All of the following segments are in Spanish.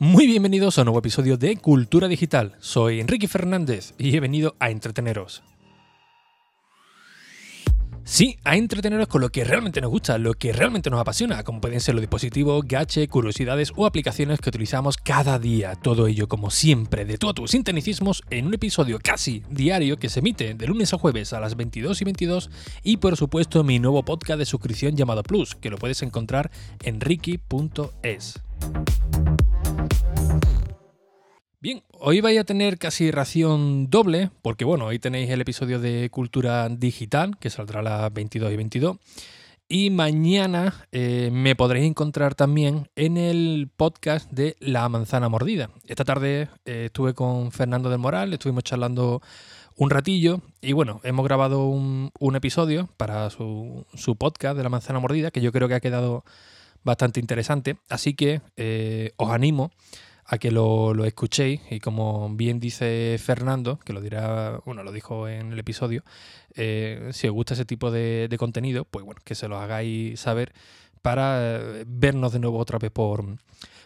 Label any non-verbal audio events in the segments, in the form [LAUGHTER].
Muy bienvenidos a un nuevo episodio de Cultura Digital. Soy Enrique Fernández y he venido a entreteneros. Sí, a entreteneros con lo que realmente nos gusta, lo que realmente nos apasiona, como pueden ser los dispositivos, gache, curiosidades o aplicaciones que utilizamos cada día. Todo ello, como siempre, de todos tus sinteticismos en un episodio casi diario que se emite de lunes a jueves a las 22 y 22 y por supuesto mi nuevo podcast de suscripción llamado Plus, que lo puedes encontrar en ricky.es. Bien, hoy vais a tener casi ración doble, porque bueno, hoy tenéis el episodio de Cultura Digital, que saldrá a las 22 y 22. Y mañana eh, me podréis encontrar también en el podcast de La Manzana Mordida. Esta tarde eh, estuve con Fernando del Moral, estuvimos charlando un ratillo y bueno, hemos grabado un, episodio para su, podcast de La Manzana Mordida, que yo creo que ha quedado bastante interesante. Así que eh, os animo a que lo, escuchéis y como bien dice Fernando, que lo dirá, bueno, lo dijo en el episodio, eh, si os gusta ese tipo de, contenido, pues bueno, que se lo hagáis saber para eh, vernos de nuevo otra vez por,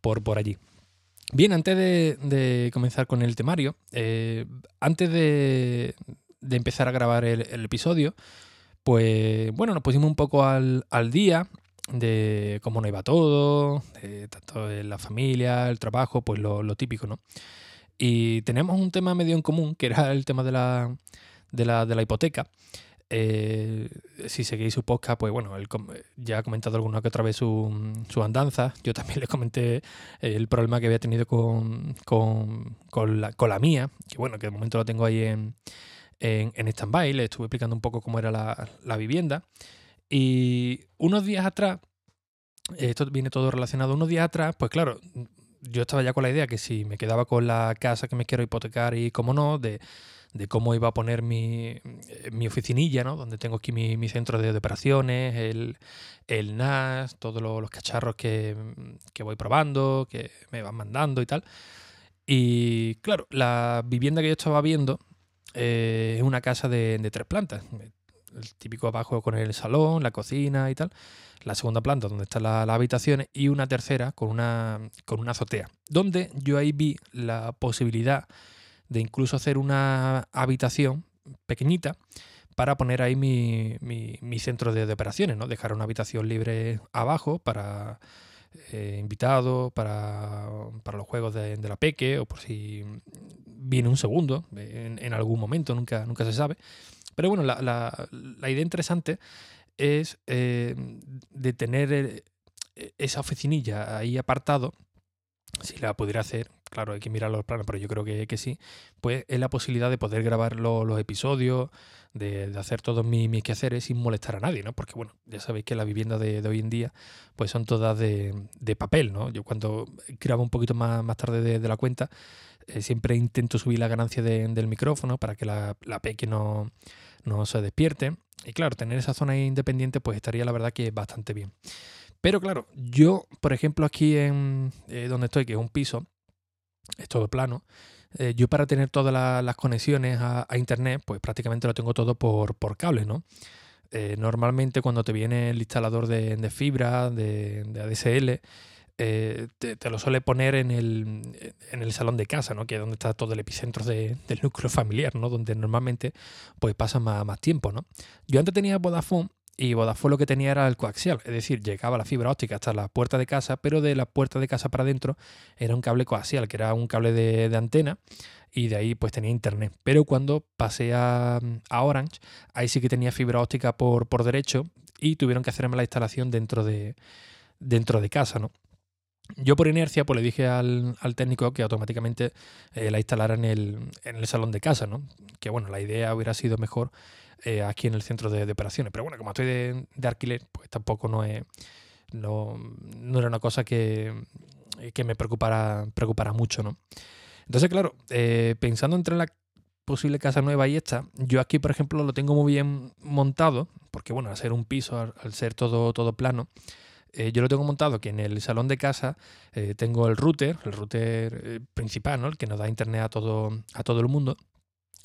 por, allí. Bien, antes de, comenzar con el temario, eh, antes de, empezar a grabar el, el, episodio, pues bueno, nos pusimos un poco al, al día de cómo no iba todo, tanto en la familia, el trabajo, pues lo, típico, ¿no? Y tenemos un tema medio en común, que era el tema de la, de la, de la hipoteca. Eh, si seguís su podcast, pues bueno, él ya ha comentado alguna que otra vez su, su andanza. Yo también [LAUGHS] le comenté el problema que había tenido con, con, con, la, con la mía, que bueno, que de momento lo tengo ahí en, en, en stand-by. Le estuve explicando un poco cómo era la, la vivienda. Y unos días atrás, esto viene todo relacionado, unos días atrás, pues claro, yo estaba ya con la idea que si me quedaba con la casa que me quiero hipotecar y cómo no, de, cómo iba a poner mi, mi oficinilla, ¿no? Donde tengo aquí mi, centro de, operaciones, el, el, NAS, todos los, cacharros que, voy probando, que me van mandando y tal. Y claro, la vivienda que yo estaba viendo eh, es una casa de, de tres plantas el típico abajo con el salón, la cocina y tal, la segunda planta donde están las habitaciones y una tercera con una, con una azotea, donde yo ahí vi la posibilidad de incluso hacer una habitación pequeñita para poner ahí mi, mi, centro de, operaciones, ¿no? Dejar una habitación libre abajo para eh, invitados, para, los juegos de, la peque o por si viene un segundo en, en, algún momento, nunca, nunca se sabe. Pero bueno, la, idea interesante es eh, de tener eh, esa oficinilla ahí apartado, si la pudiera hacer, claro, hay que mirar los planos, pero yo creo que, que sí, pues es la posibilidad de poder grabar los episodios, de, hacer todos mis, mis, quehaceres sin molestar a nadie, ¿no? Porque, bueno, ya sabéis que las viviendas de, hoy en día, pues son todas de, papel, ¿no? Yo cuando grabo un poquito más, más tarde de, la cuenta, eh, siempre intento subir la ganancia del micrófono para que la, la peque no, no se despierte. Y claro, tener esa zona independiente pues estaría la verdad que bastante bien. Pero claro, yo, por ejemplo, aquí en eh, donde estoy, que es un piso, es todo plano, eh, yo para tener todas las conexiones a, internet, pues prácticamente lo tengo todo por, por cable, ¿no? Normalmente cuando te viene el instalador de, fibra, de, de ADSL, eh, te, lo suele poner en el, en el, salón de casa, ¿no? que es donde está todo el epicentro del núcleo familiar, ¿no? donde normalmente pues, pasa más, más, tiempo. ¿no? Yo antes tenía Vodafone y Vodafone lo que tenía era el coaxial, es decir, llegaba la fibra óptica hasta la puerta de casa, pero de la puerta de casa para adentro era un cable coaxial, que era un cable de, de antena y de ahí pues tenía internet. Pero cuando pasé a, a, Orange, ahí sí que tenía fibra óptica por, por derecho y tuvieron que hacerme la instalación dentro de, dentro de casa, ¿no? Yo por inercia pues le dije al, técnico que automáticamente eh, la instalara en el, en el, salón de casa, ¿no? Que bueno, la idea hubiera sido mejor eh, aquí en el centro de, operaciones. Pero bueno, como estoy de, alquiler, pues tampoco no es. No, no era una cosa que, que me preocupara, mucho, ¿no? Entonces, claro, eh, pensando entre la posible casa nueva y esta, yo aquí, por ejemplo, lo tengo muy bien montado, porque bueno, al ser un piso, al ser todo, todo plano, eh, yo lo tengo montado que en el salón de casa eh, tengo el router, el router eh, principal, ¿no? el que nos da internet a todo, a todo el mundo.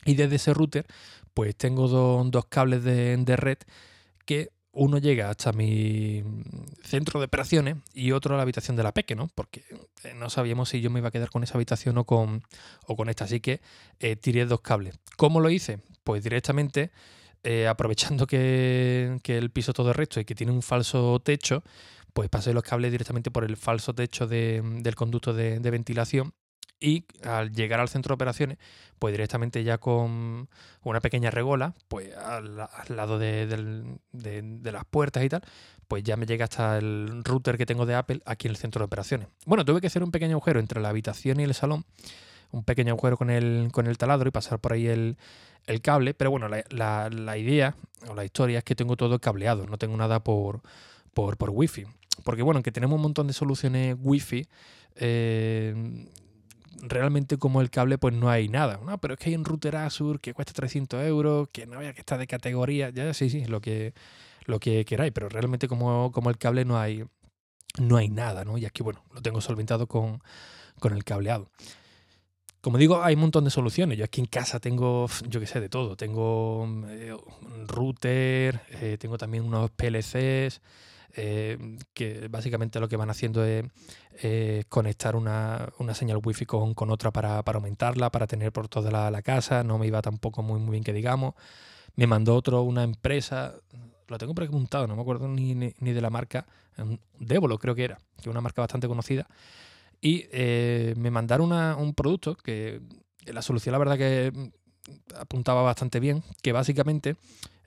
Y desde ese router, pues tengo dos cables de, red que uno llega hasta mi centro de operaciones y otro a la habitación de la peque, ¿no? Porque no sabíamos si yo me iba a quedar con esa habitación o con, o con esta. Así que eh, tiré dos cables. ¿Cómo lo hice? Pues directamente, aprovechando que, el piso todo es recto y que tiene un falso techo, pues pasé los cables directamente por el falso techo del conducto de ventilación y al llegar al centro de operaciones, pues directamente ya con una pequeña regola, pues al, lado de, las puertas y tal, pues ya me llega hasta el router que tengo de Apple aquí en el centro de operaciones. Bueno, tuve que hacer un pequeño agujero entre la habitación y el salón, un pequeño agujero con el, con el taladro y pasar por ahí el, cable, pero bueno, la, idea o la historia es que tengo todo cableado, no tengo nada por, por, por Wi-Fi. Porque bueno, aunque tenemos un montón de soluciones Wi-Fi, eh, realmente como el cable pues no hay nada. ¿no? Pero es que hay un router Azure que cuesta 300 euros, que no vaya que está de categoría, ya sí, sí, lo que, lo que queráis, pero realmente como, como el cable no hay, no hay nada, ¿no? Y aquí, bueno, lo tengo solventado con, con el cableado. Como digo, hay un montón de soluciones. Yo aquí en casa tengo, yo qué sé, de todo. Tengo eh, router, eh, tengo también unos PLCs, eh, que básicamente lo que van haciendo es conectar una, señal wifi con, con otra para, aumentarla, para tener por toda la, casa. No me iba tampoco muy, muy bien que digamos. Me mandó otro, una empresa, lo tengo preguntado, no me acuerdo ni, ni, de la marca, Devolo creo que era, que es una marca bastante conocida. Y eh, me mandaron un producto que la solución la verdad que apuntaba bastante bien, que básicamente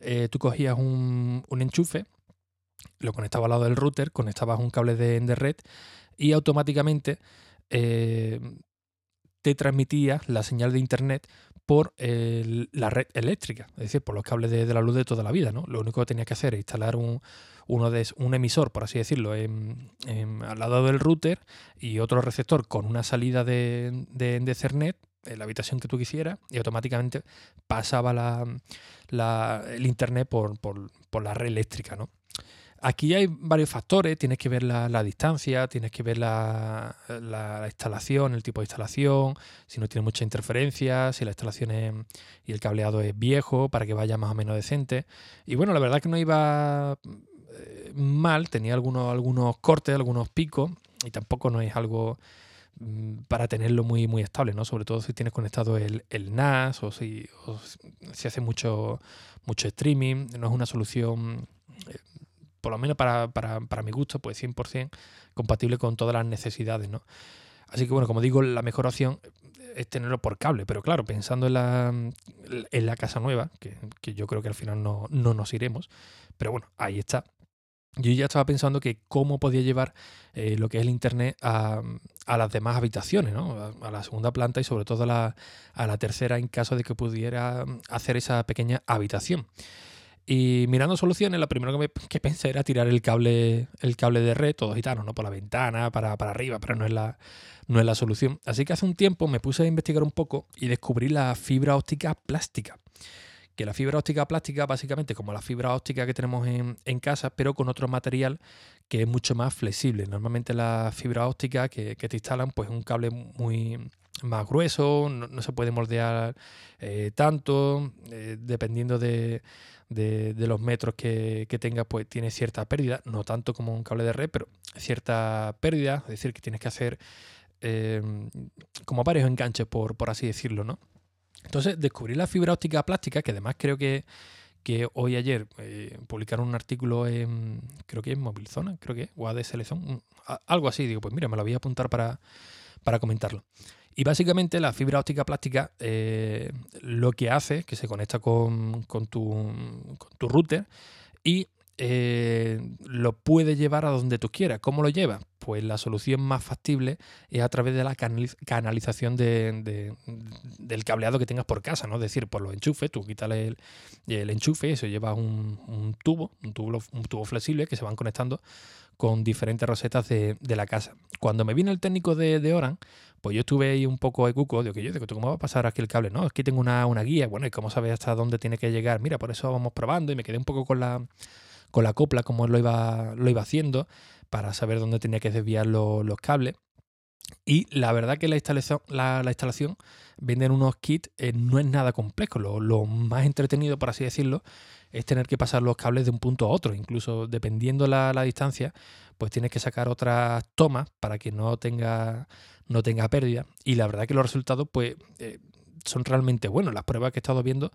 eh, tú cogías un, un enchufe, lo conectaba al lado del router, conectabas un cable de, de red y automáticamente eh, te transmitía la señal de internet por la red eléctrica, es decir, por los cables de, la luz de toda la vida. ¿no? Lo único que tenía que hacer es instalar un, de, emisor, por así decirlo, al lado del router y otro receptor con una salida de, de, de Ethernet en la habitación que tú quisieras y automáticamente pasaba la, el internet por, por, por, la red eléctrica, ¿no? Aquí hay varios factores, tienes que ver la, distancia, tienes que ver la, instalación, el tipo de instalación, si no tiene mucha interferencia, si la instalación y el cableado es viejo para que vaya más o menos decente. Y bueno, la verdad que no iba eh, mal, tenía algunos, algunos cortes, algunos picos y tampoco no es algo mm, para tenerlo muy, muy estable, ¿no? Sobre todo si tienes conectado el, NAS o si, si hace mucho, mucho streaming, no es una solución eh, por lo menos para, mi gusto, pues 100% compatible con todas las necesidades, ¿no? Así que bueno, como digo, la mejor opción es tenerlo por cable, pero claro, pensando en la, en la casa nueva, que, yo creo que al final no, nos iremos, pero bueno, ahí está. Yo ya estaba pensando que cómo podía llevar eh, lo que es el Internet a, las demás habitaciones, ¿no? a, la segunda planta y sobre todo a la, a la tercera en caso de que pudiera hacer esa pequeña habitación. Y mirando soluciones, lo primero que, pensé era tirar el cable, el cable de red, todo gitano, ¿no? Por la ventana, para, arriba, pero no es, la, no es la solución. Así que hace un tiempo me puse a investigar un poco y descubrí la fibra óptica plástica. Que la fibra óptica plástica, básicamente como la fibra óptica que tenemos en, casa, pero con otro material que es mucho más flexible. Normalmente la fibra óptica que, te instalan, pues es un cable muy más grueso, no, se puede moldear eh, tanto, eh, dependiendo de de, los metros que, tenga, pues tiene cierta pérdida, no tanto como un cable de red, pero cierta pérdida, es decir, que tienes que hacer em, como varios enganches, por, por así decirlo, ¿no? Entonces descubrí la fibra óptica plástica, que además creo que, que hoy ayer eh, publicaron un artículo en, creo que es Movilzona, creo que, o ADSL algo así, digo, pues mira, me lo voy a apuntar para, para comentarlo. Y básicamente la fibra óptica plástica eh, lo que hace es que se conecta con, tu, router y eh, lo puede llevar a donde tú quieras. ¿Cómo lo lleva? Pues la solución más factible es a través de la canalización del cableado que tengas por casa, ¿no? Es decir, por los enchufes, tú quitas el, enchufe y eso lleva un, tubo, un tubo, un tubo flexible que se van conectando con diferentes rosetas de, la casa. Cuando me vino el técnico de, Oran, pues yo estuve ahí un poco de cuco, digo yo digo, ¿cómo va a pasar aquí el cable? No, es que tengo una, guía, bueno, ¿y cómo sabes hasta dónde tiene que llegar? Mira, por eso vamos probando y me quedé un poco con la, copla, como lo iba haciendo, para saber dónde tenía que desviar los cables. Y la verdad que la instalación, la, instalación venden unos kits, eh, no es nada complejo. Lo, más entretenido, por así decirlo, es tener que pasar los cables de un punto a otro. Incluso dependiendo la, la distancia, pues tienes que sacar otras tomas para que no tenga, no tenga pérdida. Y la verdad que los resultados, pues, eh, son realmente buenos. Las pruebas que he estado viendo,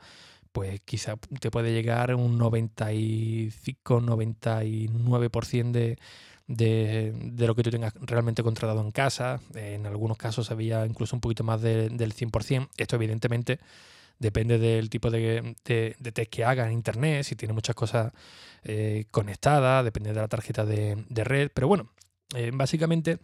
pues quizá te puede llegar un 95-99% de de, de, lo que tú tengas realmente contratado en casa. En algunos casos había incluso un poquito más del 100%. Esto evidentemente depende del tipo de, de, test que hagas en Internet, si tiene muchas cosas eh, conectadas, depende de la tarjeta de, red. Pero bueno, eh, básicamente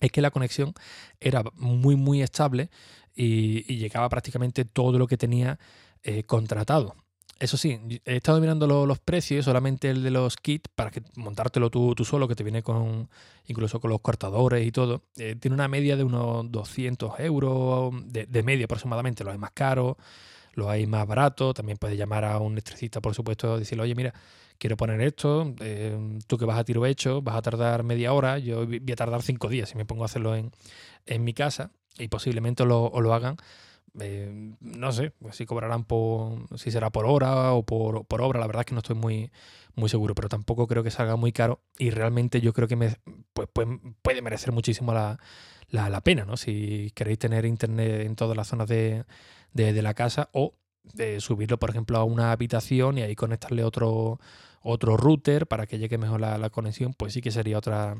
es que la conexión era muy, muy estable y, llegaba prácticamente todo lo que tenía eh, contratado. Eso sí, he estado mirando los precios, solamente el de los kits, para que montártelo tú, tú solo, que te viene con incluso con los cortadores y todo. Eh, tiene una media de unos 200 euros, de, media aproximadamente. Los hay más caros, los hay más baratos. También puedes llamar a un electricista, por supuesto, decirle, oye, mira, quiero poner esto, eh, tú que vas a tiro hecho, vas a tardar media hora, yo voy a tardar cinco días si me pongo a hacerlo en, en mi casa y posiblemente lo, lo hagan eh, no sé pues si cobrarán por si será por hora o por, por, obra la verdad es que no estoy muy muy seguro pero tampoco creo que salga muy caro y realmente yo creo que me, pues, puede merecer muchísimo la, la, pena no si queréis tener internet en todas las zonas de, de, la casa o de subirlo por ejemplo a una habitación y ahí conectarle otro otro router para que llegue mejor la, la conexión pues sí que sería otra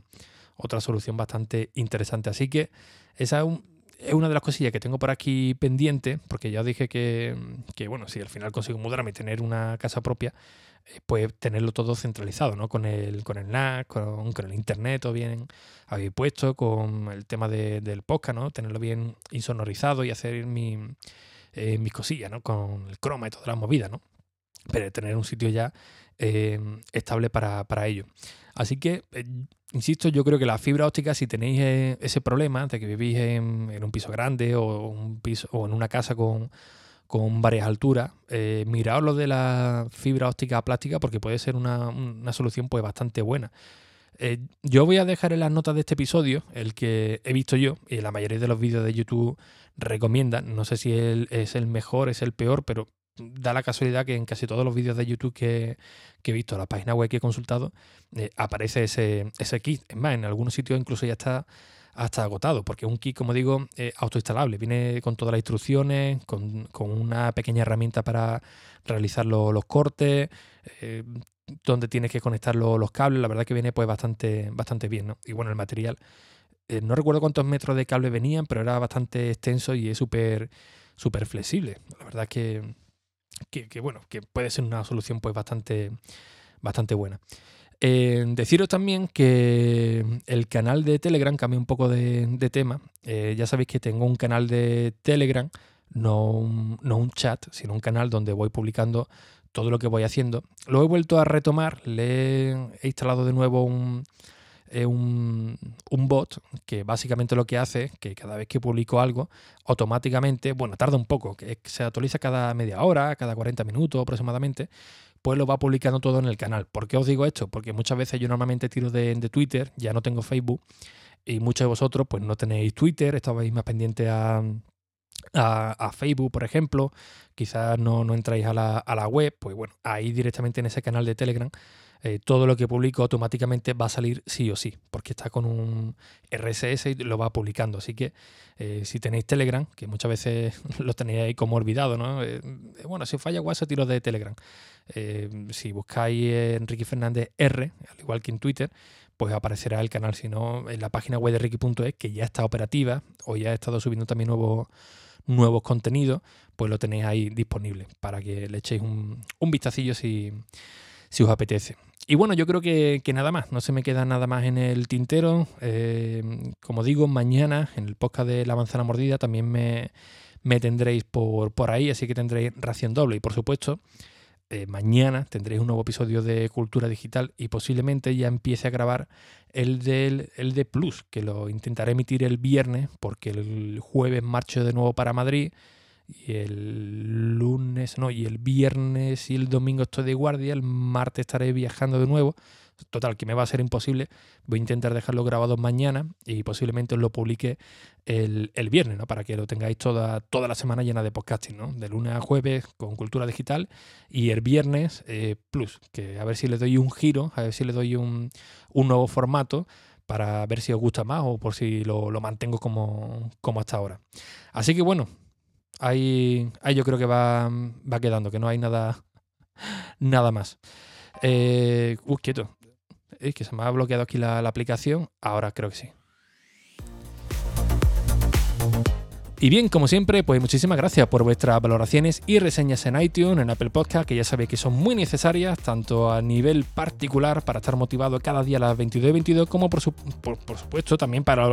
otra solución bastante interesante. Así que esa es un, es una de las cosillas que tengo por aquí pendiente, porque ya os dije que, bueno, si al final consigo mudarme y tener una casa propia, eh, pues tenerlo todo centralizado, ¿no? Con el, con el NAS, con, el internet, todo bien habéis puesto, con el tema del podcast, ¿no? Tenerlo bien insonorizado y hacer mi, eh, mis cosillas, ¿no? Con el croma y todas las movidas, ¿no? Pero tener un sitio ya eh, estable para, para ello. Así que Insisto, yo creo que la fibra óptica, si tenéis eh, ese problema de que vivís en, un piso grande o, en una casa con, varias alturas, eh, miraos lo de la fibra óptica plástica porque puede ser una, solución pues bastante buena. Eh, yo voy a dejar en las notas de este episodio el que he visto yo y la mayoría de los vídeos de YouTube recomiendan. No sé si es el mejor, es el peor, pero da la casualidad que en casi todos los vídeos de YouTube que, he visto, la página web que he consultado, eh, aparece ese, ese kit. Es más, en algunos sitios incluso ya está hasta agotado, porque es un kit, como digo, autoinstalable. Viene con todas las instrucciones, con, una pequeña herramienta para realizar los cortes, eh, donde tienes que conectar los cables. La verdad que viene pues bastante, bastante bien, ¿no? Y bueno, el material. Eh, no recuerdo cuántos metros de cable venían, pero era bastante extenso y es súper súper flexible. La verdad que, que, bueno, que puede ser una solución pues bastante, bastante buena. Eh, deciros también que el canal de Telegram cambia un poco de, tema. Eh, ya sabéis que tengo un canal de Telegram, no un, no un chat, sino un canal donde voy publicando todo lo que voy haciendo. Lo he vuelto a retomar, le he instalado de nuevo un, es un, bot que básicamente lo que hace es que cada vez que publico algo, automáticamente, bueno, tarda un poco, que se actualiza cada media hora, cada 40 minutos aproximadamente, pues lo va publicando todo en el canal. ¿Por qué os digo esto? Porque muchas veces yo normalmente tiro de, Twitter, ya no tengo Facebook, y muchos de vosotros pues no tenéis Twitter, estabais más pendientes a, a, Facebook, por ejemplo, quizás no, no entráis a la, a la web, pues bueno, ahí directamente en ese canal de Telegram eh, todo lo que publico automáticamente va a salir sí o sí, porque está con un RSS y lo va publicando. Así que eh, si tenéis Telegram, que muchas veces [LAUGHS] lo tenéis ahí como olvidado, ¿no? Eh, bueno, si falla WhatsApp, tiro de Telegram. si buscáis Enrique Fernández R, al igual que en Twitter, pues aparecerá el canal, si no, en la página web de Ricky.es, que ya está operativa, o ya he estado subiendo también nuevos nuevos contenidos, pues lo tenéis ahí disponible para que le echéis un, un vistacillo si, si os apetece. Y bueno, yo creo que, nada más, no se me queda nada más en el tintero. Eh, como digo, mañana en el podcast de La Manzana Mordida también me, tendréis por, por, ahí, así que tendréis ración doble. Y por supuesto, eh, mañana tendréis un nuevo episodio de Cultura Digital y posiblemente ya empiece a grabar el, del, el de Plus, que lo intentaré emitir el viernes porque el jueves marcho de nuevo para Madrid y el lunes, no, y el viernes y el domingo estoy de guardia, el martes estaré viajando de nuevo, Total, que me va a ser imposible. Voy a intentar dejarlo grabado mañana y posiblemente os lo publique el, viernes, ¿no? Para que lo tengáis toda, toda la semana llena de podcasting, ¿no? De lunes a jueves con cultura digital y el viernes eh, plus, que a ver si le doy un giro, a ver si le doy un, nuevo formato para ver si os gusta más o por si lo, mantengo como, como hasta ahora. Así que bueno, ahí, ahí yo creo que va, va quedando, que no hay nada, nada más. Eh, uh, quieto. Es que se me ha bloqueado aquí la, aplicación. Ahora creo que sí. Y bien, como siempre, pues muchísimas gracias por vuestras valoraciones y reseñas en iTunes, en Apple Podcast, que ya sabéis que son muy necesarias, tanto a nivel particular para estar motivado cada día a las 22 y 22, como por, supuesto también para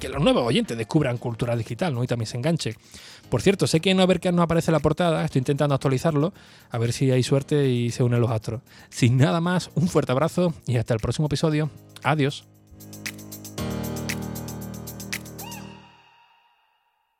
que los nuevos oyentes descubran cultura digital ¿no? y también se enganche. Por cierto, sé que en Overcast no aparece la portada, estoy intentando actualizarlo, a ver si hay suerte y se unen los astros. Sin nada más, un fuerte abrazo y hasta el próximo episodio. Adiós.